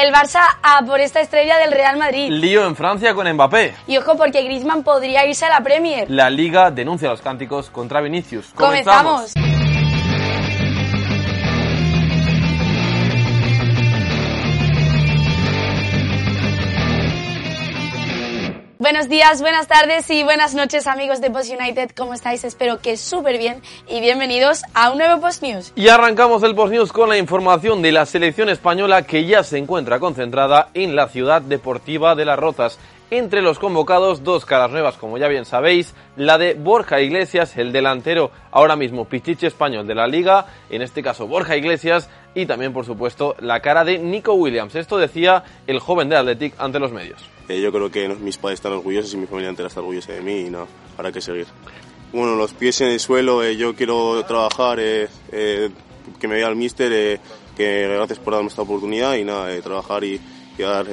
El Barça a por esta estrella del Real Madrid. Lío en Francia con Mbappé. Y ojo porque Griezmann podría irse a la Premier. La Liga denuncia los cánticos contra Vinicius. Comenzamos. Buenos días, buenas tardes y buenas noches amigos de Post United. ¿Cómo estáis? Espero que súper bien y bienvenidos a un nuevo Post News. Y arrancamos el Post News con la información de la selección española que ya se encuentra concentrada en la ciudad deportiva de Las Rozas. Entre los convocados, dos caras nuevas, como ya bien sabéis, la de Borja Iglesias, el delantero ahora mismo pichiche español de la liga, en este caso Borja Iglesias, y también, por supuesto, la cara de Nico Williams. Esto decía el joven de Athletic ante los medios. Eh, yo creo que mis padres están orgullosos y mi familia entera está orgullosa de mí y no, habrá que seguir. Bueno, los pies en el suelo, eh, yo quiero trabajar, eh, que me vea el míster, que gracias por darme esta oportunidad y nada, trabajar y, y dar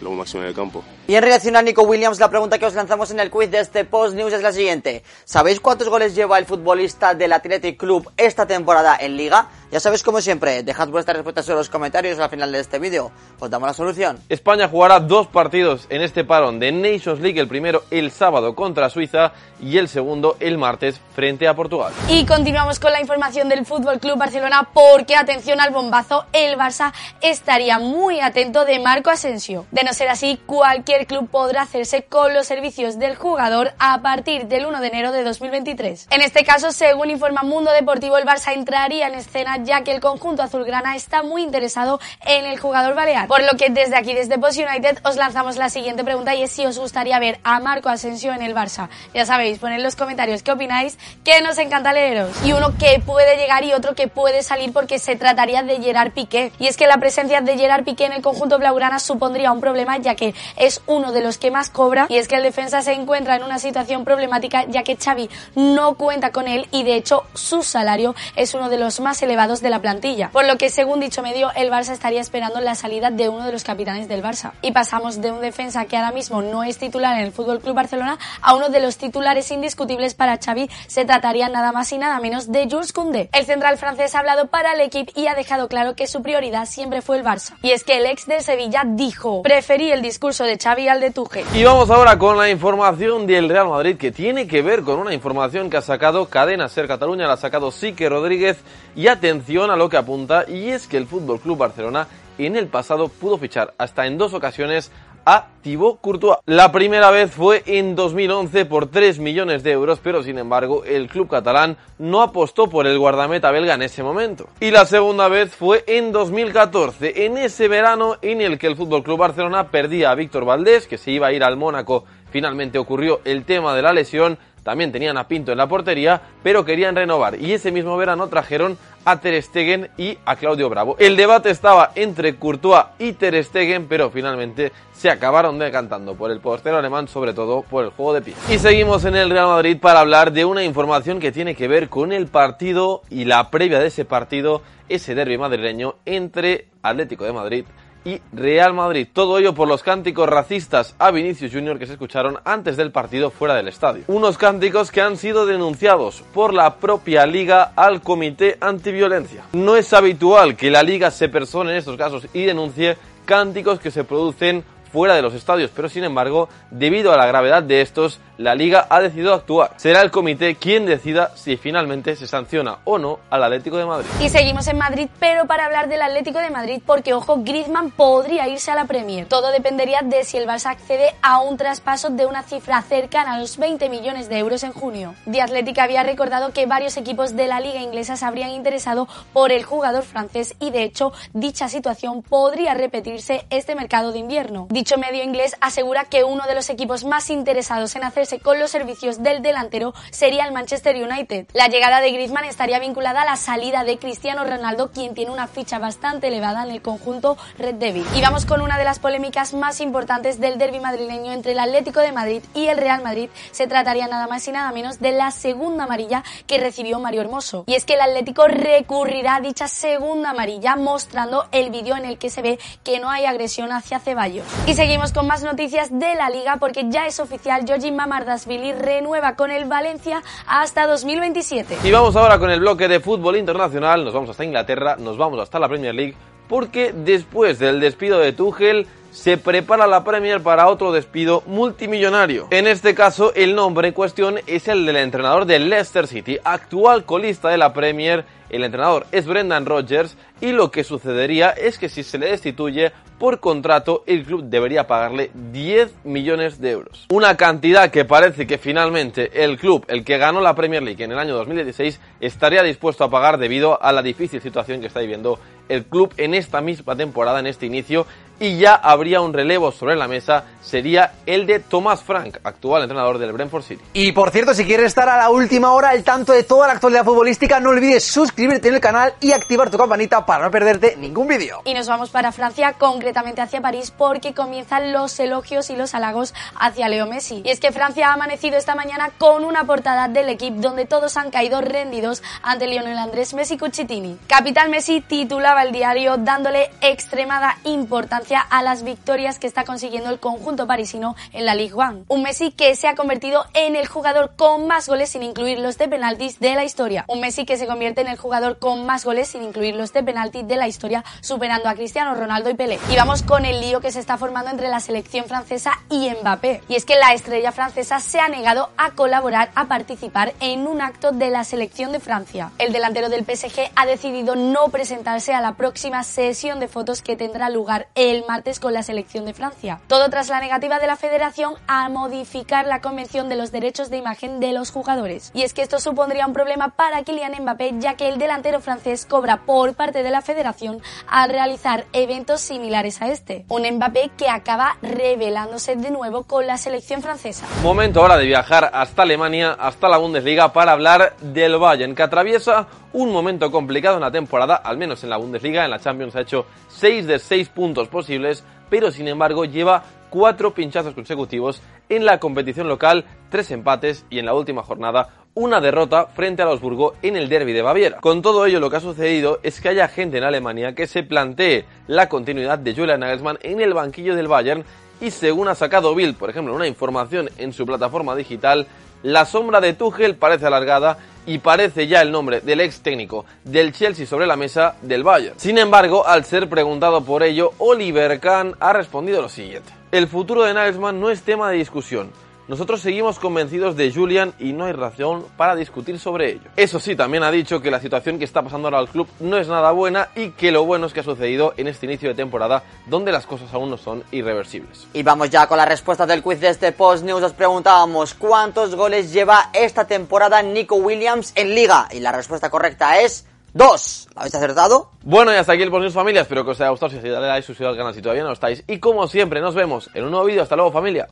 lo máximo en el campo. Y en relación a Nico Williams, la pregunta que os lanzamos en el quiz de este Post News es la siguiente. ¿Sabéis cuántos goles lleva el futbolista del Athletic Club esta temporada en Liga? Ya sabéis, como siempre, dejad vuestras respuestas en los comentarios al final de este vídeo. Os damos la solución. España jugará dos partidos en este parón de Nations League, el primero el sábado contra Suiza y el segundo el martes frente a Portugal. Y continuamos con la información del Fútbol Club Barcelona porque, atención al bombazo, el Barça estaría muy atento de Marco Asensio. De no ser así, cualquier club podrá hacerse con los servicios del jugador a partir del 1 de enero de 2023. En este caso, según informa Mundo Deportivo, el Barça entraría en escena ya que el conjunto azulgrana está muy interesado en el jugador balear. Por lo que desde aquí, desde Post United, os lanzamos la siguiente pregunta y es si os gustaría ver a Marco Asensio en el Barça. Ya sabéis, poned en los comentarios qué opináis, que nos encanta leeros. Y uno que puede llegar y otro que puede salir porque se trataría de Gerard Piqué. Y es que la presencia de Gerard Piqué en el conjunto blaugrana supondría un problema ya que es uno de los que más cobra y es que el defensa se encuentra en una situación problemática ya que Xavi no cuenta con él y de hecho su salario es uno de los más elevados de la plantilla. Por lo que según dicho medio el Barça estaría esperando la salida de uno de los capitanes del Barça. Y pasamos de un defensa que ahora mismo no es titular en el Fútbol Club Barcelona a uno de los titulares indiscutibles para Xavi. Se trataría nada más y nada menos de Jules Koundé. El central francés ha hablado para el equipo y ha dejado claro que su prioridad siempre fue el Barça. Y es que el ex de Sevilla dijo, preferí el discurso de Xavi de Y vamos ahora con la información del Real Madrid que tiene que ver con una información que ha sacado Cadena Ser Cataluña, la ha sacado Sique Rodríguez y atención a lo que apunta y es que el Fútbol Club Barcelona en el pasado pudo fichar hasta en dos ocasiones a Thibaut Courtois. La primera vez fue en 2011 por 3 millones de euros, pero sin embargo el club catalán no apostó por el guardameta belga en ese momento. Y la segunda vez fue en 2014, en ese verano en el que el Fútbol Club Barcelona perdía a Víctor Valdés, que se iba a ir al Mónaco. Finalmente ocurrió el tema de la lesión también tenían a Pinto en la portería, pero querían renovar y ese mismo verano trajeron a Ter Stegen y a Claudio Bravo. El debate estaba entre Courtois y Ter Stegen, pero finalmente se acabaron decantando por el portero alemán, sobre todo por el juego de pie. Y seguimos en el Real Madrid para hablar de una información que tiene que ver con el partido y la previa de ese partido, ese derby madrileño entre Atlético de Madrid y Real Madrid. Todo ello por los cánticos racistas a Vinicius Jr. que se escucharon antes del partido fuera del estadio. Unos cánticos que han sido denunciados por la propia liga al Comité Antiviolencia. No es habitual que la liga se persone en estos casos y denuncie cánticos que se producen fuera de los estadios, pero sin embargo, debido a la gravedad de estos, la liga ha decidido actuar. Será el comité quien decida si finalmente se sanciona o no al Atlético de Madrid. Y seguimos en Madrid, pero para hablar del Atlético de Madrid, porque ojo, Griezmann podría irse a la Premier. Todo dependería de si el Barça accede a un traspaso de una cifra cercana a los 20 millones de euros en junio. The Athletic había recordado que varios equipos de la liga inglesa se habrían interesado por el jugador francés y de hecho dicha situación podría repetirse este mercado de invierno. Dicho medio inglés asegura que uno de los equipos más interesados en hacerse con los servicios del delantero sería el Manchester United. La llegada de Griezmann estaría vinculada a la salida de Cristiano Ronaldo, quien tiene una ficha bastante elevada en el conjunto Red Devil. Y vamos con una de las polémicas más importantes del derby madrileño entre el Atlético de Madrid y el Real Madrid. Se trataría nada más y nada menos de la segunda amarilla que recibió Mario Hermoso. Y es que el Atlético recurrirá a dicha segunda amarilla mostrando el vídeo en el que se ve que no hay agresión hacia Ceballos. Seguimos con más noticias de la liga porque ya es oficial, Georgi Mamardashvili renueva con el Valencia hasta 2027. Y vamos ahora con el bloque de fútbol internacional, nos vamos hasta Inglaterra, nos vamos hasta la Premier League porque después del despido de Tuchel se prepara la Premier para otro despido multimillonario. En este caso, el nombre en cuestión es el del entrenador del Leicester City, actual colista de la Premier. El entrenador es Brendan Rodgers y lo que sucedería es que si se le destituye por contrato, el club debería pagarle 10 millones de euros. Una cantidad que parece que finalmente el club, el que ganó la Premier League en el año 2016, estaría dispuesto a pagar debido a la difícil situación que está viviendo el club en esta misma temporada, en este inicio, y ya habría un relevo sobre la mesa, sería el de Thomas Frank, actual entrenador del Brentford City. Y por cierto, si quieres estar a la última hora al tanto de toda la actualidad futbolística, no olvides suscribirte en el canal y activar tu campanita para no perderte ningún vídeo. Y nos vamos para Francia, concretamente hacia París, porque comienzan los elogios y los halagos hacia Leo Messi. Y es que Francia ha amanecido esta mañana con una portada del equipo donde todos han caído rendidos ante Lionel Andrés Messi Cucitini. Capital Messi titulaba el diario dándole extremada importancia a las victorias que está consiguiendo el conjunto parisino en la Ligue 1. Un Messi que se ha convertido en el jugador con más goles sin incluir los de penaltis de la historia. Un Messi que se convierte en el jugador con más goles sin incluir los de penalti de la historia, superando a Cristiano Ronaldo y Pelé. Y vamos con el lío que se está formando entre la selección francesa y Mbappé. Y es que la estrella francesa se ha negado a colaborar, a participar en un acto de la selección de Francia. El delantero del PSG ha decidido no presentarse a la próxima sesión de fotos que tendrá lugar el martes con la selección de Francia. Todo tras la negativa de la federación a modificar la Convención de los Derechos de Imagen de los Jugadores. Y es que esto supondría un problema para Kylian Mbappé, ya que el delantero francés cobra por parte de la federación al realizar eventos similares a este. Un Mbappé que acaba revelándose de nuevo con la selección francesa. Momento ahora de viajar hasta Alemania, hasta la Bundesliga, para hablar del Bayern, que atraviesa un momento complicado en la temporada, al menos en la Bundesliga, en la Champions ha hecho 6 de 6 puntos posibles, pero sin embargo lleva 4 pinchazos consecutivos en la competición local, 3 empates y en la última jornada una derrota frente al Augsburgo en el derby de Baviera. Con todo ello lo que ha sucedido es que haya gente en Alemania que se plantee la continuidad de Julian Nagelsmann en el banquillo del Bayern y según ha sacado Bill, por ejemplo, una información en su plataforma digital, la sombra de Tuchel parece alargada y parece ya el nombre del ex técnico del Chelsea sobre la mesa del Bayern. Sin embargo, al ser preguntado por ello, Oliver Kahn ha respondido lo siguiente. El futuro de Nagelsmann no es tema de discusión. Nosotros seguimos convencidos de Julian y no hay razón para discutir sobre ello. Eso sí, también ha dicho que la situación que está pasando ahora al club no es nada buena y que lo bueno es que ha sucedido en este inicio de temporada donde las cosas aún no son irreversibles. Y vamos ya con la respuesta del quiz de este Post News. Os preguntábamos cuántos goles lleva esta temporada Nico Williams en Liga. Y la respuesta correcta es... Dos. ¿Lo habéis acertado? Bueno, y hasta aquí el Post News familia. Espero que os haya gustado. Si os haya gustado, suscribiros al canal si todavía no lo estáis. Y como siempre, nos vemos en un nuevo vídeo. Hasta luego, familia.